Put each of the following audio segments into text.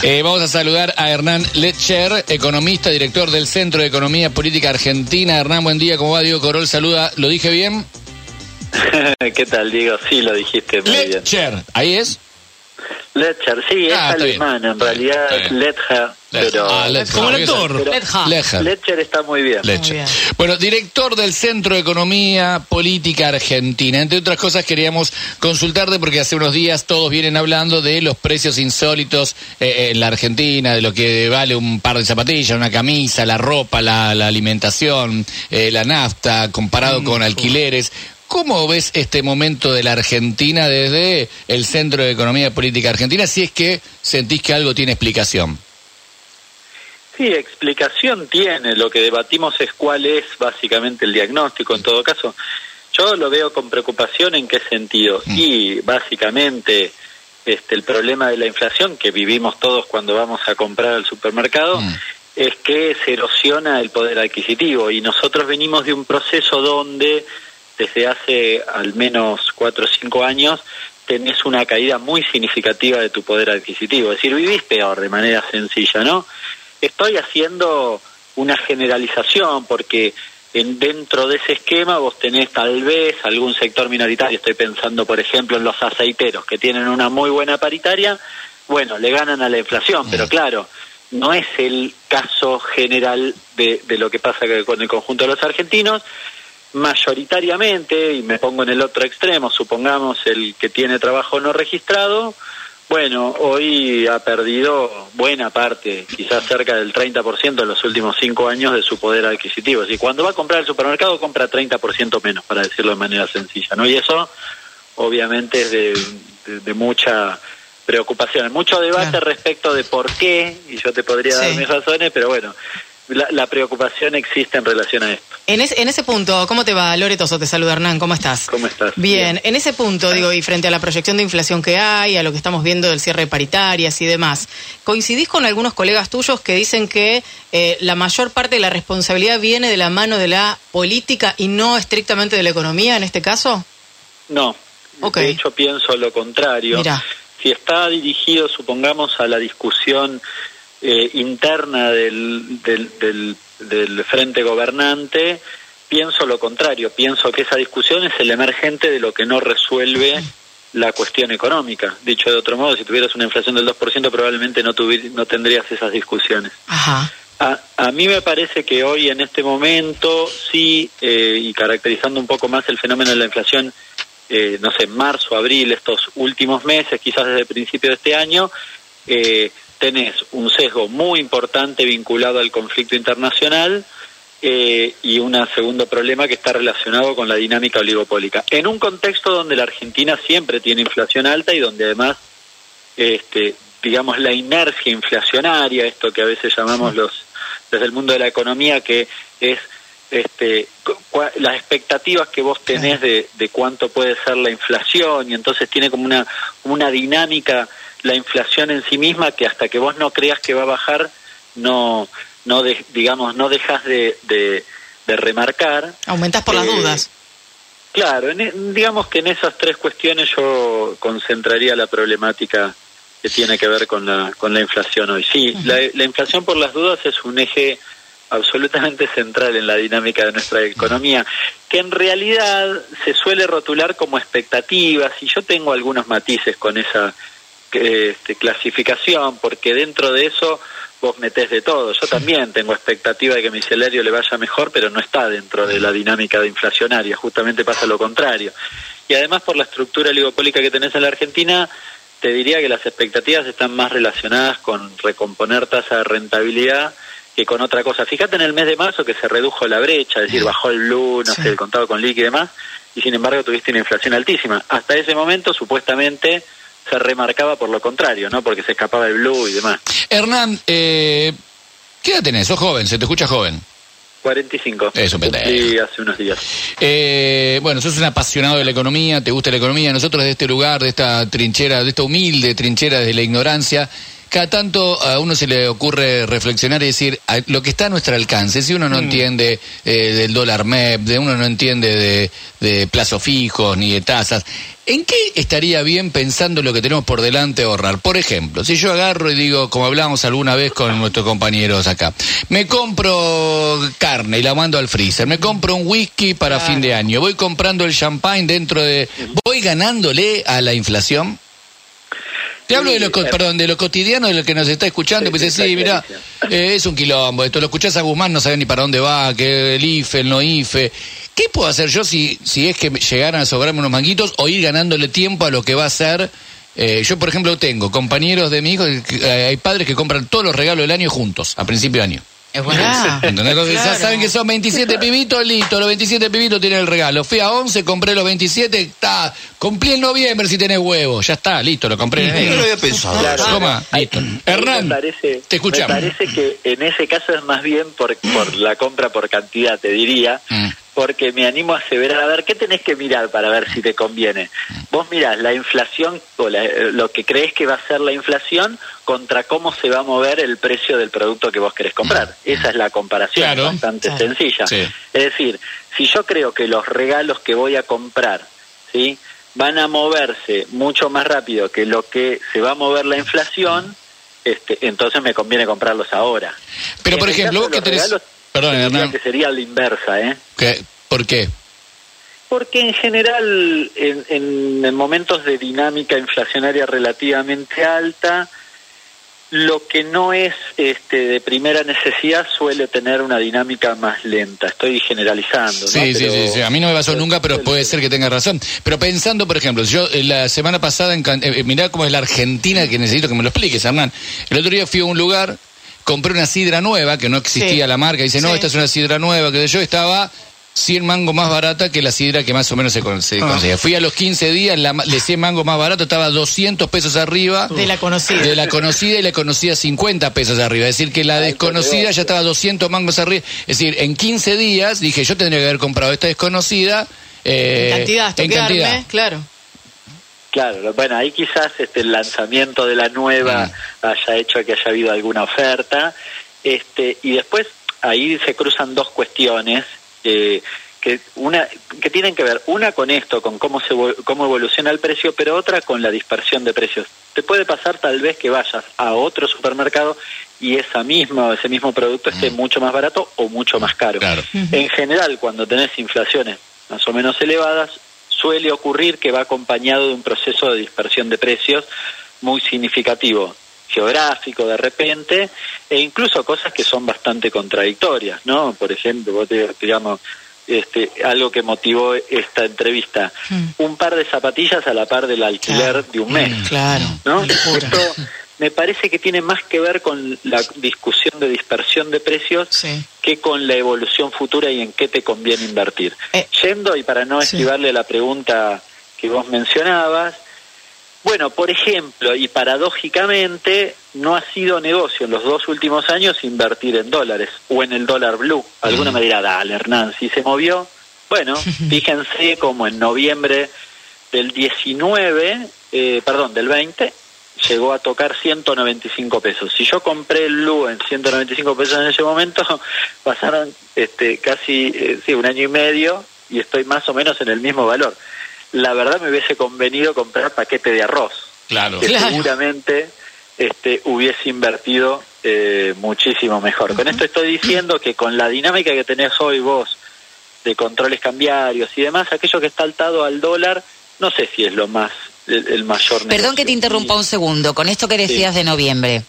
Eh, vamos a saludar a Hernán Lecher, economista, director del Centro de Economía Política Argentina. Hernán, buen día, ¿cómo va? Diego Corol saluda, ¿lo dije bien? ¿Qué tal, Diego? Sí, lo dijiste muy bien. Lecher, ¿ahí es? Letcher, sí, Ah, es bien. alemán, en realidad es. Letcher, pero Ah, Lecher. Como Lecher. Letcher está muy bien. Lecher. bien. Bueno, director del Centro de Economía Política Argentina. Entre otras cosas, queríamos consultarte porque hace unos días todos vienen hablando de los precios insólitos eh, en la Argentina, de lo que vale un par de zapatillas, una camisa, la ropa, la, la alimentación, eh, la nafta, comparado con alquileres. ¿Cómo ves este momento de la Argentina desde el Centro de Economía Política Argentina, si es que sentís que algo tiene explicación? Sí, explicación tiene. Lo que debatimos es cuál es básicamente el diagnóstico. En todo caso, yo lo veo con preocupación en qué sentido. Mm. Y básicamente este, el problema de la inflación que vivimos todos cuando vamos a comprar al supermercado Mm. es que se erosiona el poder adquisitivo. Y nosotros venimos de un proceso donde desde hace al menos cuatro o cinco años tenés una caída muy significativa de tu poder adquisitivo. Es decir, vivís peor de manera sencilla, ¿no? Estoy haciendo una generalización porque en, dentro de ese esquema vos tenés tal vez algún sector minoritario, estoy pensando por ejemplo en los aceiteros que tienen una muy buena paritaria, bueno, le ganan a la inflación, pero claro, no es el caso general de, de lo que pasa con el conjunto de los argentinos, mayoritariamente, y me pongo en el otro extremo, supongamos el que tiene trabajo no registrado, bueno, hoy ha perdido buena parte, quizás cerca del 30% en los últimos cinco años de su poder adquisitivo. Y cuando va a comprar al supermercado compra 30% menos, para decirlo de manera sencilla, ¿no? Y eso obviamente es de, de- de mucha preocupación, mucho debate Claro. respecto de por qué, y yo te podría dar mis razones, pero bueno, la, la preocupación existe en relación a esto. En, es- en ese punto, ¿cómo te va? Loretoso, te saluda Hernán, ¿cómo estás? ¿Cómo estás? Bien, en ese punto, digo, y frente a la proyección de inflación que hay, a lo que estamos viendo del cierre de paritarias y demás, ¿coincidís con algunos colegas tuyos que dicen que eh, la mayor parte de la responsabilidad viene de la mano de la política y no estrictamente de la economía en este caso? No, Ok. de hecho pienso lo contrario. Mirá. Si está dirigido, supongamos, a la discusión eh, interna del, del, del, del frente gobernante, pienso lo contrario. Pienso que esa discusión es el emergente de lo que no resuelve la cuestión económica. Dicho de otro modo, si tuvieras una inflación del 2%, probablemente no, no tendrías esas discusiones. Ajá. A, a mí me parece que hoy en este momento sí, eh, y caracterizando un poco más el fenómeno de la inflación, eh, no sé, marzo, abril, estos últimos meses, quizás desde el principio de este año, eh, tenés un sesgo muy importante vinculado al conflicto internacional eh, y un segundo problema que está relacionado con la dinámica oligopólica. En un contexto donde la Argentina siempre tiene inflación alta y donde además este, digamos, la inercia inflacionaria, esto que a veces llamamos los, desde el mundo de la economía, que es este, cua- las expectativas que vos tenés de, de cuánto puede ser la inflación, y entonces tiene como una, como una dinámica la inflación en sí misma que hasta que vos no creas que va a bajar, no, no de- digamos, no dejas de, de, de remarcar. Aumentás por las Eh, dudas. Claro, en e- digamos que en esas tres cuestiones yo concentraría la problemática que tiene que ver con la, con la inflación hoy. Sí, la, la inflación por las dudas es un eje absolutamente central en la dinámica de nuestra economía, que en realidad se suele rotular como expectativas, y yo tengo algunos matices con esa este, clasificación, porque dentro de eso vos metés de todo. Yo también tengo expectativa de que mi salario le vaya mejor, pero no está dentro de la dinámica de inflacionaria, justamente pasa lo contrario. Y además por la estructura oligopólica que tenés en la Argentina, te diría que las expectativas están más relacionadas con recomponer tasa de rentabilidad que con otra cosa. Fíjate en el mes de marzo que se redujo la brecha, es decir, bajó el blue, no Sí. sé, el contado con liqui y demás, y sin embargo tuviste una inflación altísima. Hasta ese momento, supuestamente, se remarcaba por lo contrario, ¿no? Porque se escapaba el blue y demás. Hernán, eh, ¿qué edad tenés? Sos joven, se te escucha joven. 45. Es un pendejo. Sí, hace unos días. Eh, bueno, sos un apasionado de la economía, te gusta la economía. Nosotros de este lugar, de esta trinchera, de esta humilde trinchera de la ignorancia, cada tanto a uno se le ocurre reflexionar y decir lo que está a nuestro alcance. Si uno no entiende eh, del dólar MEP, de uno no entiende de, de plazos fijos ni de tasas, ¿en qué estaría bien pensando lo que tenemos por delante ahorrar? Por ejemplo, si yo agarro y digo, como hablábamos alguna vez con nuestros compañeros acá, me compro carne y la mando al freezer, me compro un whisky para fin de año, voy comprando el champagne dentro de... ¿Voy ganándole a la inflación? Te hablo de lo, eh, perdón, de lo cotidiano, de lo que nos está escuchando, pues sí, dice, está sí, mira, clarísimo. es un quilombo esto, lo escuchás a Guzmán, no sabés ni para dónde va, que el IFE, el no IFE. ¿Qué puedo hacer yo si, si es que llegaran a sobrarme unos manguitos o ir ganándole tiempo a lo que va a ser? Eh, yo, por ejemplo, tengo compañeros de mi hijo, eh, hay padres que compran todos los regalos del año juntos, a principio de año. Es buena. Saben que son 27 pibitos, listo, los 27 pibitos tienen el regalo. Fui a 11, compré los 27, está, cumplí en noviembre si tenés huevo, ya está, listo, lo compré. Yo no lo había pensado. Claro. Toma, listo. Hernán, me parece, te escuchamos. Me parece que en ese caso es más bien por, por la compra por cantidad, te diría, Mm. Porque me animo a aseverar, a ver, ¿qué tenés que mirar para ver si te conviene? Vos mirás la inflación, o la- eh, lo que crees que va a ser la inflación, contra cómo se va a mover el precio del producto que vos querés comprar. Esa es la comparación, Claro. bastante Claro. sencilla. Sí. Es decir, si yo creo que los regalos que voy a comprar, ¿sí? van a moverse mucho más rápido que lo que se va a mover la inflación, este, entonces me conviene comprarlos ahora. Pero, En por ejemplo, caso vos que tenés... regalos, Perdón, Hernán. que sería la inversa, ¿eh? ¿Qué? ¿Por qué? Porque en general, en, en- en momentos de dinámica inflacionaria relativamente alta, lo que no es este, de primera necesidad suele tener una dinámica más lenta. Estoy generalizando. ¿no? Sí, sí, Pero- sí, sí. A mí no me pasó nunca, pero puede ser que tenga razón. Pero pensando, por ejemplo, yo eh, la semana pasada, en, Can- eh, mirá cómo es la Argentina, que necesito que me lo expliques, Hernán. El otro día fui a un lugar, compré una sidra nueva, que no existía Sí. la marca, dice, no, Sí. esta es una sidra nueva, que yo estaba 100 mangos más barata que la sidra que más o menos se, con- se Ah. conseguía. Fui a los 15 días, la de 100 mangos más barato, estaba 200 pesos arriba. De la conocida. De la conocida y la conocida 50 pesos arriba. Es decir, que la desconocida ya estaba 200 mangos arriba. Es decir, en 15 días dije, yo tendría que haber comprado esta desconocida. eh, En cantidad, en cantidad. claro. Claro, bueno, ahí quizás este, el lanzamiento de la nueva Mm. haya hecho que haya habido alguna oferta. Este, y después ahí se cruzan dos cuestiones eh, que una que tienen que ver una con esto, con cómo se evo- cómo evoluciona el precio, pero otra con la dispersión de precios. Te puede pasar tal vez que vayas a otro supermercado y esa misma ese mismo producto esté mucho más barato o mucho más caro. Claro. En general, cuando tenés inflaciones más o menos elevadas, suele ocurrir que va acompañado de un proceso de dispersión de precios muy significativo, geográfico de repente, e incluso cosas que son bastante contradictorias, ¿no? Por ejemplo, vos te- digamos, este, algo que motivó esta entrevista, Mm. un par de zapatillas a la par del alquiler Claro. de un mes. Claro. ¿no? Esto me parece que tiene más que ver con la discusión de dispersión de precios Sí. que con la evolución futura y en qué te conviene invertir. Eh, Yendo, y para no sí. esquivarle la pregunta que vos mencionabas, bueno, por ejemplo, y paradójicamente, no ha sido negocio en los dos últimos años invertir en dólares o en el dólar blue. Alguno me dirá, dale, Hernán, si se movió. Bueno, fíjense como en noviembre del 19, eh, perdón, del 20, llegó a tocar 195 pesos. Si yo compré el blue en 195 pesos en ese momento, pasaron este, casi eh, sí, un año y medio y estoy más o menos en el mismo valor. La verdad me hubiese convenido comprar paquete de arroz, Claro. que Claro. seguramente este, hubiese invertido eh, muchísimo mejor. Con esto estoy diciendo que con la dinámica que tenés hoy vos de controles cambiarios y demás, aquello que está altado al dólar, no sé si es lo más, el, el mayor Perdón negocio. que te interrumpa un segundo. Con esto que decías de noviembre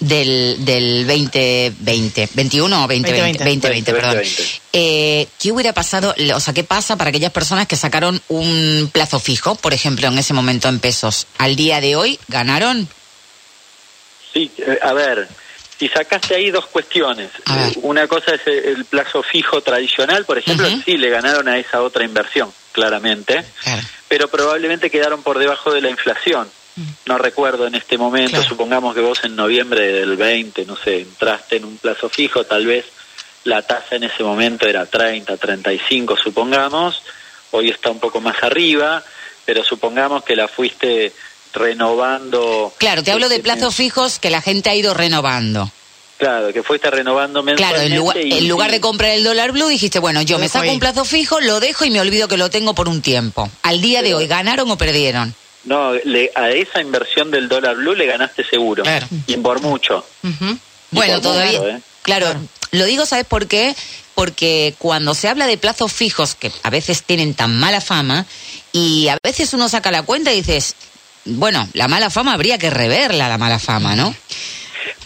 del, del 2020, 21 o 2020, 2020. 2020, perdón. 2020. Eh, ¿Qué hubiera pasado, o sea, qué pasa para aquellas personas que sacaron un plazo fijo, por ejemplo, en ese momento en pesos? ¿Al día de hoy ganaron? Sí, eh, a ver, si sacaste ahí dos cuestiones. Eh, Una cosa es el plazo fijo tradicional, por ejemplo, sí le ganaron a esa otra inversión, claramente, Claro. Pero probablemente quedaron por debajo de la inflación. No recuerdo en este momento, Claro. supongamos que vos en noviembre del 20, no sé, entraste en un plazo fijo, tal vez la tasa en ese momento era 30, 35, supongamos, hoy está un poco más arriba, pero supongamos que la fuiste renovando. Claro, te hablo de este, plazos fijos que la gente ha ido renovando. Claro, que fuiste renovando Claro, mensualmente. en lugar, y- en lugar de comprar el dólar blue dijiste, bueno, yo me saco ahí. un plazo fijo, lo dejo y me olvido que lo tengo por un tiempo. Al día de hoy, ¿ganaron o perdieron? No, le- a esa inversión del dólar blue le ganaste seguro. Claro. Y por mucho. Bueno, por todavía. mucho, ¿eh? Claro, Claro. lo digo, ¿sabes por qué? Porque cuando se habla de plazos fijos, que a veces tienen tan mala fama, y a veces uno saca la cuenta y dices, bueno, la mala fama habría que reverla, la mala fama, ¿no?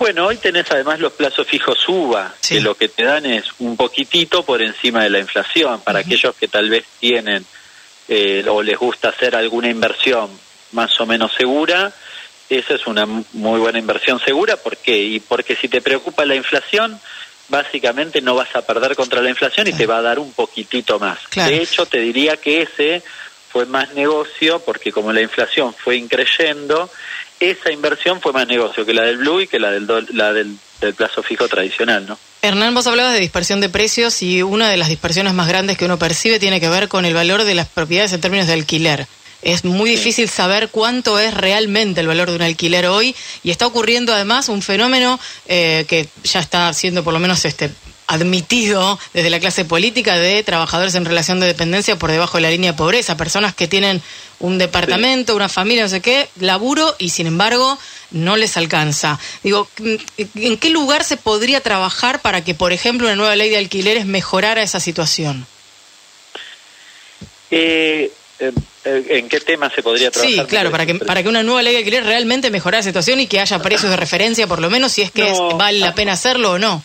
Bueno, hoy tenés además los plazos fijos UVA, Sí. que lo que te dan es un poquitito por encima de la inflación. Para aquellos que tal vez tienen eh, o les gusta hacer alguna inversión más o menos segura, esa es una muy buena inversión segura. ¿Por qué? Y porque si te preocupa la inflación, básicamente no vas a perder contra la inflación y te va a dar un poquitito más. Claro. De hecho, te diría que ese fue más negocio porque como la inflación fue increyendo, esa inversión fue más negocio que la del Blue y que la del, dol- la del, del plazo fijo tradicional, ¿no? Hernán, vos hablabas de dispersión de precios y una de las dispersiones más grandes que uno percibe tiene que ver con el valor de las propiedades en términos de alquiler. Es muy difícil saber cuánto es realmente el valor de un alquiler hoy y está ocurriendo además un fenómeno eh, que ya está siendo por lo menos este admitido desde la clase política de trabajadores en relación de dependencia por debajo de la línea de pobreza, personas que tienen un departamento, una familia, no sé qué, laburo y sin embargo no les alcanza. Digo, ¿en qué lugar se podría trabajar para que, por ejemplo, una nueva ley de alquileres mejorara esa situación? Eh, eh, eh, ¿En qué tema se podría trabajar? Sí, claro, para que, para que una nueva ley de alquiler realmente mejorara la situación y que haya precios de referencia, por lo menos, si es que No. es- vale la pena hacerlo o no.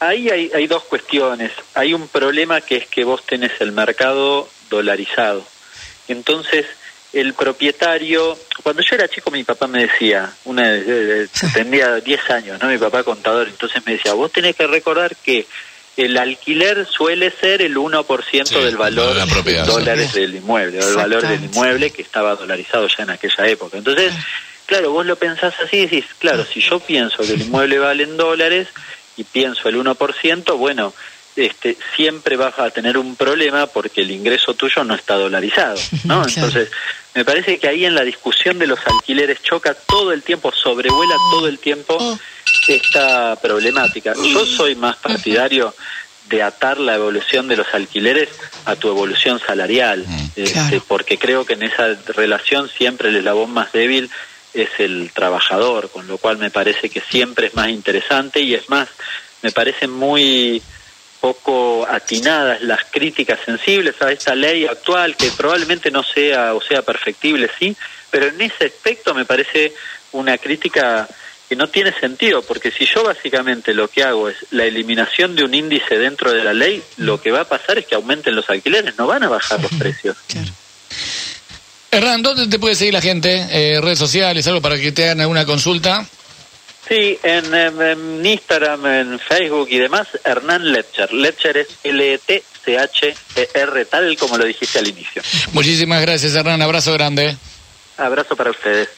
Ahí hay, hay dos cuestiones. Hay un problema que es que vos tenés el mercado dolarizado. Entonces, el propietario, cuando yo era chico mi papá me decía, una de- de- tenía 10 años, ¿no? Mi papá contador, entonces me decía, vos tenés que recordar que el alquiler suele ser el 1% Sí, del valor de propiedad, dólares del inmueble, o el valor del inmueble que estaba dolarizado ya en aquella época. Entonces, claro, vos lo pensás así y decís, claro, si yo pienso que el inmueble vale en dólares y pienso el 1%, bueno, este, siempre vas a tener un problema porque el ingreso tuyo no está dolarizado, ¿no? Claro. Entonces, me parece que ahí en la discusión de los alquileres choca todo el tiempo, sobrevuela todo el tiempo esta problemática. Yo soy más partidario de atar la evolución de los alquileres a tu evolución salarial, este, Claro. porque creo que en esa relación siempre el eslabón más débil es el trabajador, con lo cual me parece que siempre es más interesante y es más, me parecen muy poco atinadas las críticas sensibles a esta ley actual, que probablemente no sea o sea perfectible, sí, pero en ese aspecto me parece una crítica que no tiene sentido, porque si yo básicamente lo que hago es la eliminación de un índice dentro de la ley, lo que va a pasar es que aumenten los alquileres, no van a bajar los precios. Hernán, ¿dónde te puede seguir la gente? Eh, redes sociales, algo para que te hagan alguna consulta. Sí, en, en Instagram, en Facebook y demás, Hernán Letcher. Letcher es L-E-T-C-H-E-R, tal como lo dijiste al inicio. Muchísimas gracias, Hernán. Abrazo grande. Abrazo para ustedes.